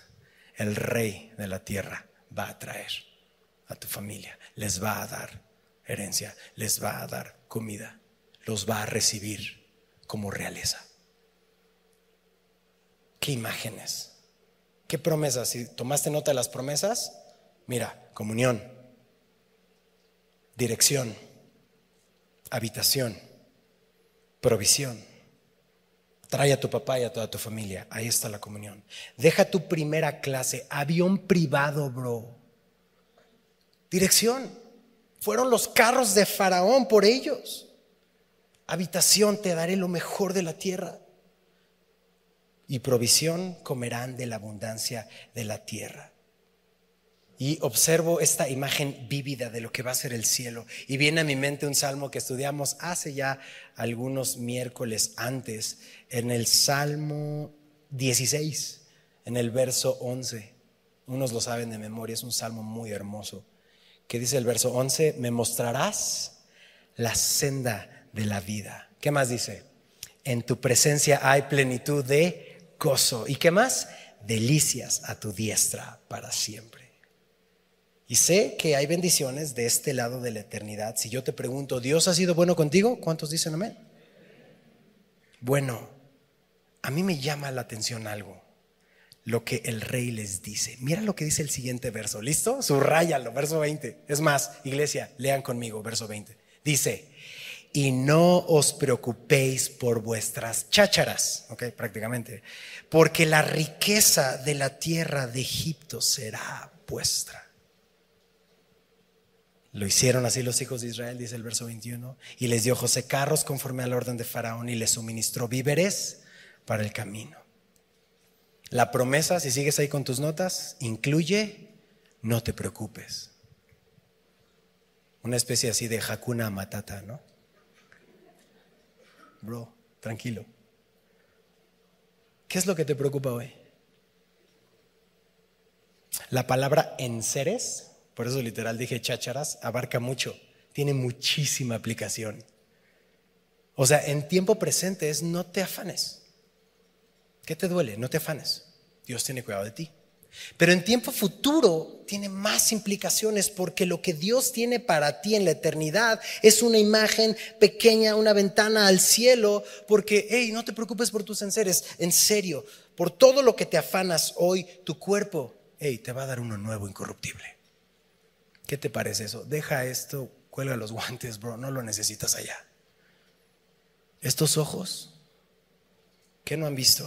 El rey de la tierra va a traer a tu familia, les va a dar herencia, les va a dar comida, los va a recibir como realeza. ¿Qué imágenes? ¿Qué promesas? Si tomaste nota de las promesas, mira, comunión, dirección, habitación, provisión Trae a tu papá y a toda tu familia. Ahí está la comunión. Deja tu primera clase, avión privado, bro. Dirección. Fueron los carros de Faraón por ellos. Habitación, te daré lo mejor de la tierra. Y provisión, comerán de la abundancia de la tierra. Y observo esta imagen vívida de lo que va a ser el cielo. Y viene a mi mente un salmo que estudiamos hace ya algunos miércoles antes, en el Salmo 16, en el verso 11. Unos lo saben de memoria, es un salmo muy hermoso. Que dice el verso 11, me mostrarás la senda de la vida. ¿Qué más dice? En tu presencia hay plenitud de gozo. ¿Y qué más? Delicias a tu diestra para siempre. Y sé que hay bendiciones de este lado de la eternidad. Si yo te pregunto, ¿Dios ha sido bueno contigo? ¿Cuántos dicen amén? Bueno, a mí me llama la atención algo, lo que el rey les dice. Mira lo que dice el siguiente verso, ¿listo? Subrayalo, verso 20. Es más, iglesia, lean conmigo, verso 20. Dice, y no os preocupéis por vuestras chácharas, ok, prácticamente, porque la riqueza de la tierra de Egipto será vuestra. Lo hicieron así los hijos de Israel, dice el verso 21, y les dio José carros conforme al orden de Faraón y les suministró víveres para el camino. La promesa, si sigues ahí con tus notas, incluye no te preocupes. Una especie así de Hakuna Matata, ¿no? Bro, tranquilo. ¿Qué es lo que te preocupa hoy? La palabra en seres por eso literal dije chácharas, abarca mucho, tiene muchísima aplicación. O sea, en tiempo presente es no te afanes. ¿Qué te duele? No te afanes. Dios tiene cuidado de ti. Pero en tiempo futuro tiene más implicaciones porque lo que Dios tiene para ti en la eternidad es una imagen pequeña, una ventana al cielo, porque, hey, no te preocupes por tus enseres, en serio, por todo lo que te afanas hoy, tu cuerpo, hey, te va a dar uno nuevo, incorruptible. ¿Qué te parece eso? Deja esto, cuelga los guantes, bro, no lo necesitas allá. Estos ojos, ¿qué no han visto?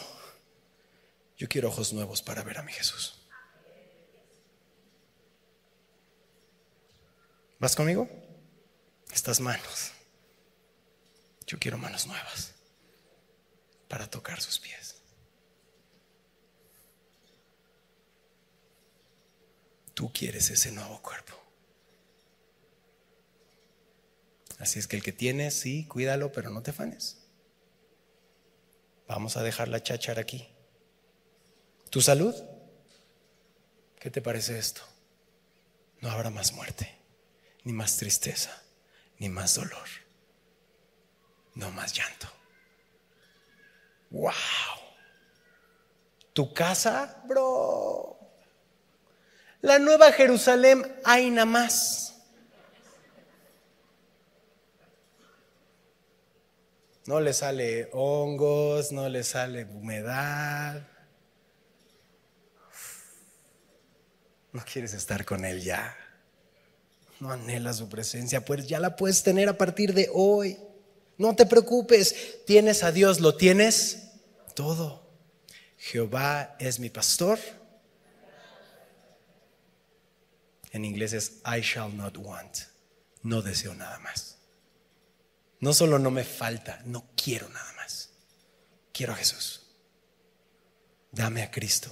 Yo quiero ojos nuevos para ver a mi Jesús. ¿Vas conmigo? Estas manos. Yo quiero manos nuevas para tocar sus pies. Tú quieres ese nuevo cuerpo. Así es que el que tienes, sí, cuídalo, pero no te fanes. Vamos a dejar la cháchara aquí. ¿Tu salud? ¿Qué te parece esto? No habrá más muerte, ni más tristeza, ni más dolor, no más llanto. ¡Wow! ¿Tu casa, bro? La nueva Jerusalén hay nada más. No le sale hongos, no le sale humedad. No quieres estar con Él ya. No anhelas su presencia, pues ya la puedes tener a partir de hoy. No te preocupes, tienes a Dios, lo tienes todo. Jehová es mi pastor. En inglés es I shall not want. No deseo nada más. No solo no me falta, no quiero nada más. Quiero a Jesús. Dame a Cristo.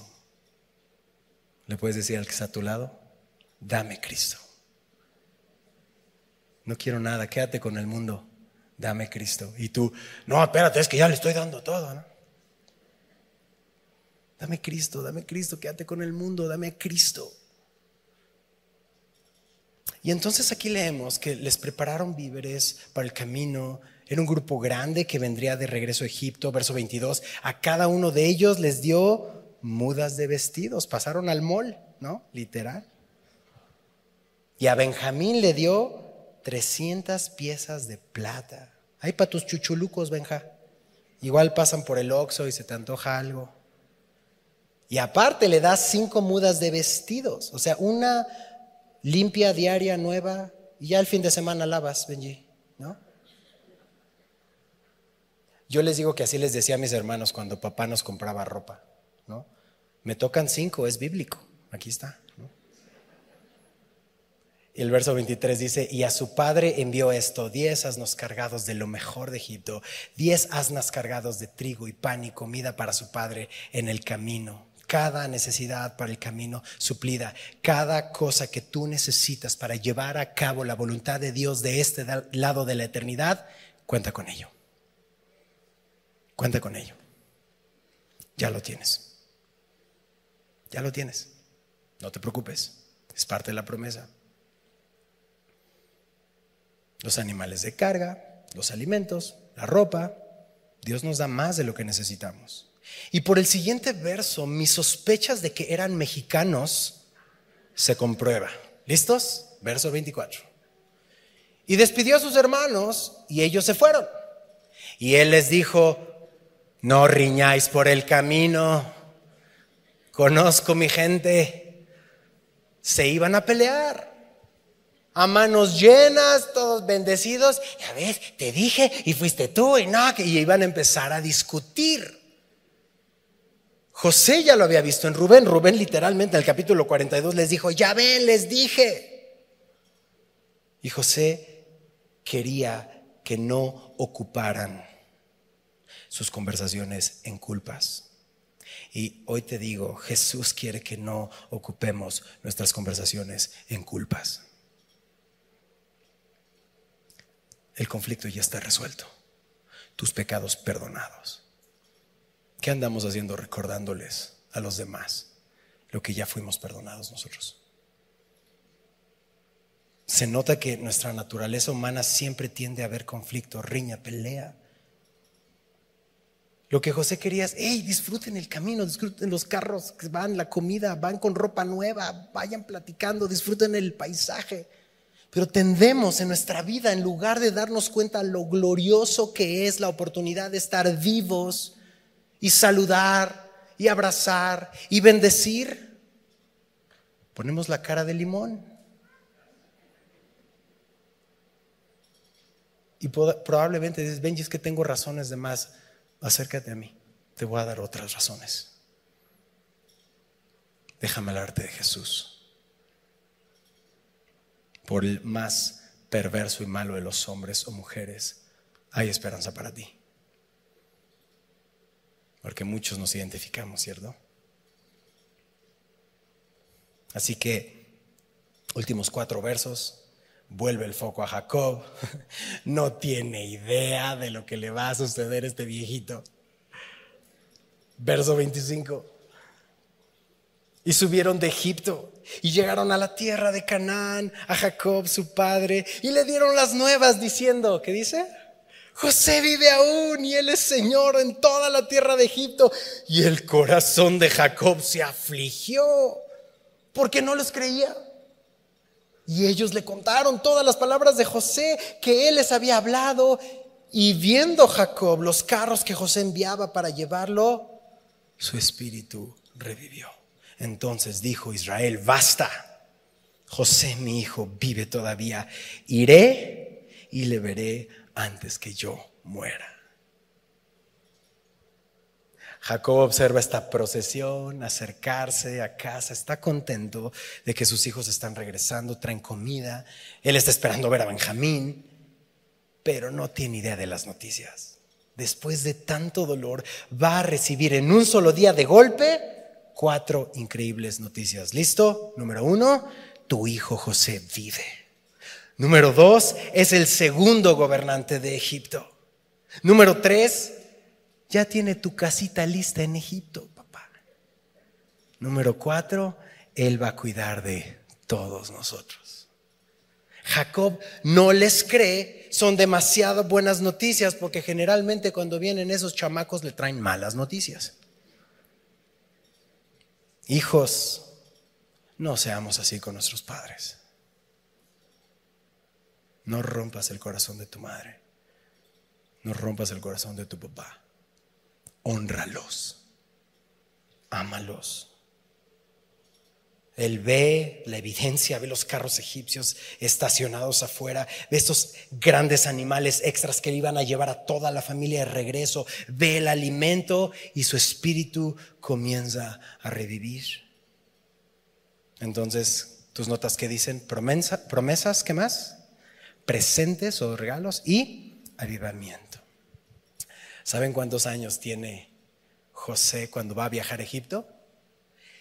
¿Le puedes decir al que está a tu lado? Dame Cristo. No quiero nada, quédate con el mundo. Dame Cristo. Y tú, no, espérate, es que ya le estoy dando todo, ¿no? Dame Cristo, dame Cristo, quédate con el mundo, dame a Cristo. Y entonces aquí leemos que les prepararon víveres para el camino. Era un grupo grande que vendría de regreso a Egipto, verso 22. A cada uno de ellos les dio mudas de vestidos. Pasaron al mol, ¿no? Literal. Y a Benjamín le dio 300 piezas de plata. Hay para tus chuchulucos, Benja. Igual pasan por el oxo y se te antoja algo. Y aparte le das cinco mudas de vestidos. O sea, una limpia, diaria, nueva, y ya el fin de semana lavas, Benji, ¿no? Yo les digo que así les decía a mis hermanos cuando papá nos compraba ropa, ¿no? Me tocan cinco, es bíblico, aquí está. Y el verso 23 dice, y a su padre envió esto, diez asnos cargados de lo mejor de Egipto, diez asnas cargados de trigo y pan y comida para su padre en el camino cada necesidad para el camino suplida, cada cosa que tú necesitas para llevar a cabo la voluntad de Dios de este lado de la eternidad, cuenta con ello. Cuenta con ello. Ya lo tienes. Ya lo tienes. No te preocupes. Es parte de la promesa. Los animales de carga, los alimentos, la ropa. Dios nos da más de lo que necesitamos. Y por el siguiente verso, mis sospechas de que eran mexicanos se comprueba. ¿Listos? Verso 24. Y despidió a sus hermanos y ellos se fueron. Y él les dijo, no riñáis por el camino, conozco mi gente, se iban a pelear a manos llenas, todos bendecidos. Ya ves, te dije y fuiste tú y no, y iban a empezar a discutir. José ya lo había visto en Rubén. Rubén literalmente en el capítulo 42 les dijo, ya ven, les dije. Y José quería que no ocuparan sus conversaciones en culpas. Y hoy te digo, Jesús quiere que no ocupemos nuestras conversaciones en culpas. El conflicto ya está resuelto. Tus pecados perdonados. ¿Qué andamos haciendo recordándoles a los demás lo que ya fuimos perdonados nosotros? Se nota que nuestra naturaleza humana siempre tiende a haber conflicto, riña, pelea. Lo que José quería es, hey, disfruten el camino, disfruten los carros que van, la comida, van con ropa nueva, vayan platicando, disfruten el paisaje. Pero tendemos en nuestra vida, en lugar de darnos cuenta lo glorioso que es la oportunidad de estar vivos, y saludar y abrazar y bendecir, ponemos la cara de limón. Y probablemente dices, Benji, es que tengo razones de más, acércate a mí, te voy a dar otras razones. Déjame hablarte de Jesús. Por el más perverso y malo de los hombres o mujeres, hay esperanza para ti porque muchos nos identificamos, ¿cierto? Así que, últimos cuatro versos, vuelve el foco a Jacob, no tiene idea de lo que le va a suceder a este viejito. Verso 25. Y subieron de Egipto y llegaron a la tierra de Canaán, a Jacob, su padre, y le dieron las nuevas diciendo, ¿qué dice? José vive aún y él es Señor en toda la tierra de Egipto. Y el corazón de Jacob se afligió porque no les creía. Y ellos le contaron todas las palabras de José que él les había hablado. Y viendo Jacob los carros que José enviaba para llevarlo, su espíritu revivió. Entonces dijo Israel, basta, José mi hijo vive todavía, iré y le veré antes que yo muera. Jacob observa esta procesión, acercarse a casa, está contento de que sus hijos están regresando, traen comida, él está esperando ver a Benjamín, pero no tiene idea de las noticias. Después de tanto dolor, va a recibir en un solo día de golpe cuatro increíbles noticias. ¿Listo? Número uno, tu hijo José vive. Número dos, es el segundo gobernante de Egipto. Número tres, ya tiene tu casita lista en Egipto, papá. Número cuatro, él va a cuidar de todos nosotros. Jacob no les cree, son demasiado buenas noticias porque generalmente cuando vienen esos chamacos le traen malas noticias. Hijos, no seamos así con nuestros padres. No rompas el corazón de tu madre. No rompas el corazón de tu papá. Honralos. Ámalos. Él ve la evidencia, ve los carros egipcios estacionados afuera, ve estos grandes animales extras que iban a llevar a toda la familia de regreso, ve el alimento y su espíritu comienza a revivir. Entonces, tus notas que dicen promesas, ¿qué más? Presentes o regalos y avivamiento. ¿Saben cuántos años tiene José cuando va a viajar a Egipto?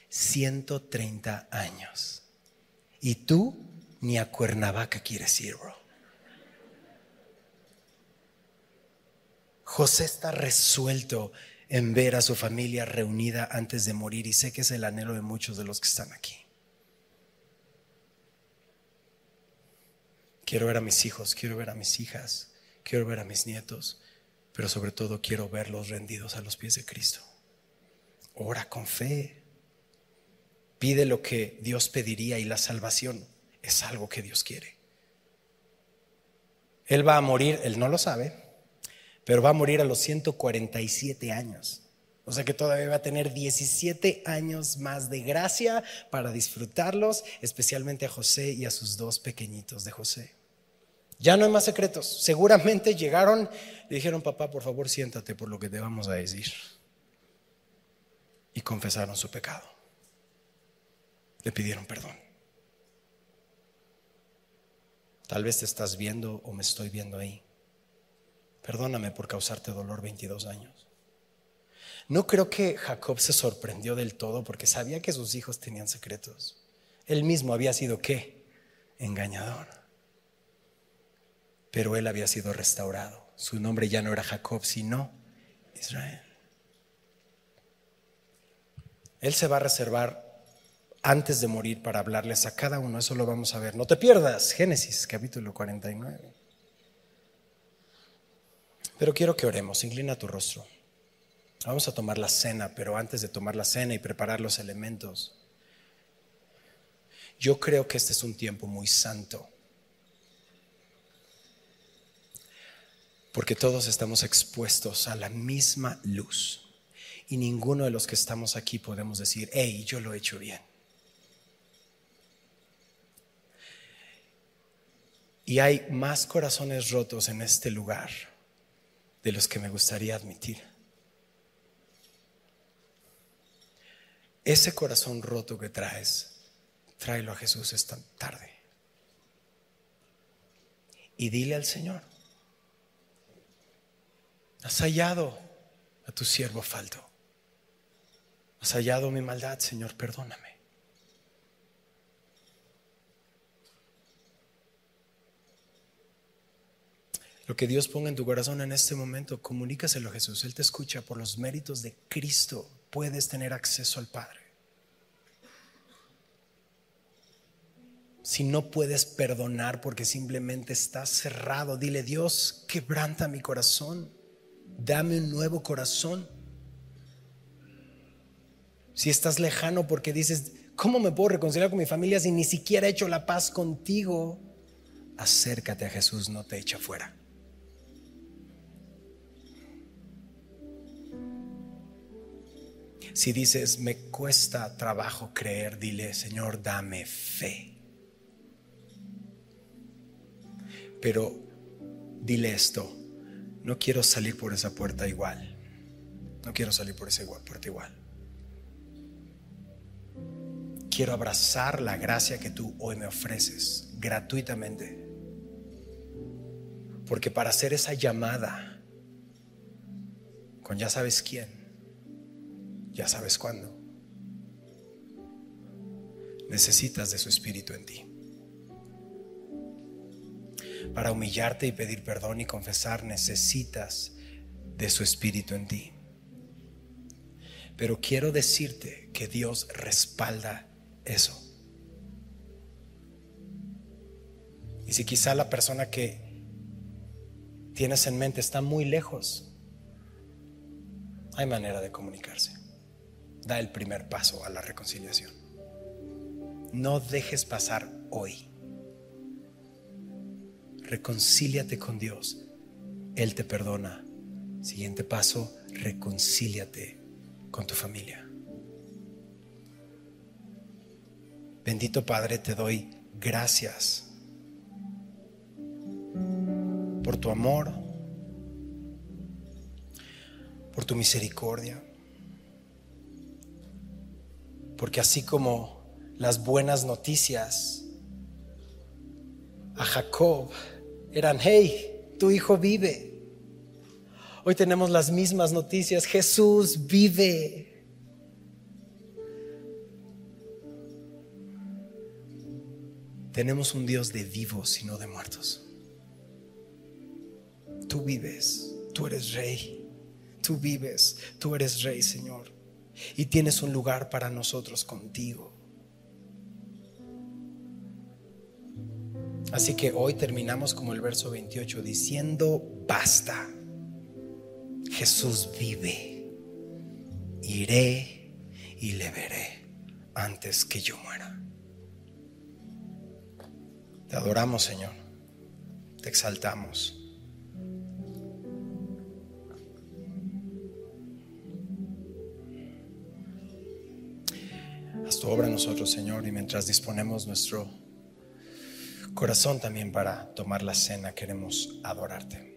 130 años. Y tú ni a Cuernavaca quieres ir, bro. José está resuelto en ver a su familia reunida antes de morir y sé que es el anhelo de muchos de los que están aquí. Quiero ver a mis hijos, quiero ver a mis hijas, quiero ver a mis nietos, pero sobre todo quiero verlos rendidos a los pies de Cristo. Ora con fe. Pide lo que Dios pediría y la salvación es algo que Dios quiere. Él va a morir, él no lo sabe, pero va a morir a los 147 años. O sea que todavía va a tener 17 años más de gracia para disfrutarlos, especialmente a José y a sus dos pequeñitos de José. Ya no hay más secretos. Seguramente llegaron y dijeron, papá, por favor siéntate por lo que te vamos a decir. Y confesaron su pecado. Le pidieron perdón. Tal vez te estás viendo o me estoy viendo ahí. Perdóname por causarte dolor 22 años. No creo que Jacob se sorprendió del todo porque sabía que sus hijos tenían secretos. Él mismo había sido qué? Engañador. Pero él había sido restaurado. Su nombre ya no era Jacob, sino Israel. Él se va a reservar antes de morir para hablarles a cada uno. Eso lo vamos a ver. No te pierdas. Génesis capítulo 49. Pero quiero que oremos, inclina tu rostro. Vamos a tomar la cena, pero antes de tomar la cena y preparar los elementos, yo creo que este es un tiempo muy santo. Porque todos estamos expuestos a la misma luz. Y ninguno de los que estamos aquí podemos decir, hey, yo lo he hecho bien. Y hay más corazones rotos en este lugar de los que me gustaría admitir. Ese corazón roto que traes, tráelo a Jesús esta tarde. Y dile al Señor, has hallado a tu siervo falto. Has hallado mi maldad, Señor, perdóname. Lo que Dios ponga en tu corazón en este momento, comunícaselo a Jesús. Él te escucha por los méritos de Cristo. Puedes tener acceso al Padre. Si no puedes perdonar porque simplemente estás cerrado, dile Dios, quebranta mi corazón. Dame un nuevo corazón. Si estás lejano porque dices, ¿cómo me puedo reconciliar con mi familia si ni siquiera he hecho la paz contigo? Acércate a Jesús, no te echa fuera. Si dices, me cuesta trabajo creer, dile, Señor, dame fe. Pero dile esto, no quiero salir por esa puerta igual. No quiero salir por esa puerta igual. Quiero abrazar la gracia que tú hoy me ofreces gratuitamente. Porque para hacer esa llamada con ya sabes quién, ya sabes cuándo. Necesitas de su espíritu en ti. Para humillarte y pedir perdón y confesar necesitas de su espíritu en ti. Pero quiero decirte que Dios respalda eso. Y si quizá la persona que tienes en mente está muy lejos, hay manera de comunicarse da el primer paso a la reconciliación. No dejes pasar hoy. Reconcíliate con Dios. Él te perdona. Siguiente paso, reconcíliate con tu familia. Bendito Padre, te doy gracias por tu amor, por tu misericordia. Porque así como las buenas noticias a Jacob eran, hey, tu hijo vive. Hoy tenemos las mismas noticias, Jesús vive. Tenemos un Dios de vivos y no de muertos. Tú vives, tú eres rey, tú vives, tú eres rey, Señor. Y tienes un lugar para nosotros contigo. Así que hoy terminamos como el verso 28 diciendo, basta, Jesús vive, iré y le veré antes que yo muera. Te adoramos, Señor, te exaltamos. Haz tu obra en nosotros, Señor, y mientras disponemos nuestro corazón también para tomar la cena, queremos adorarte.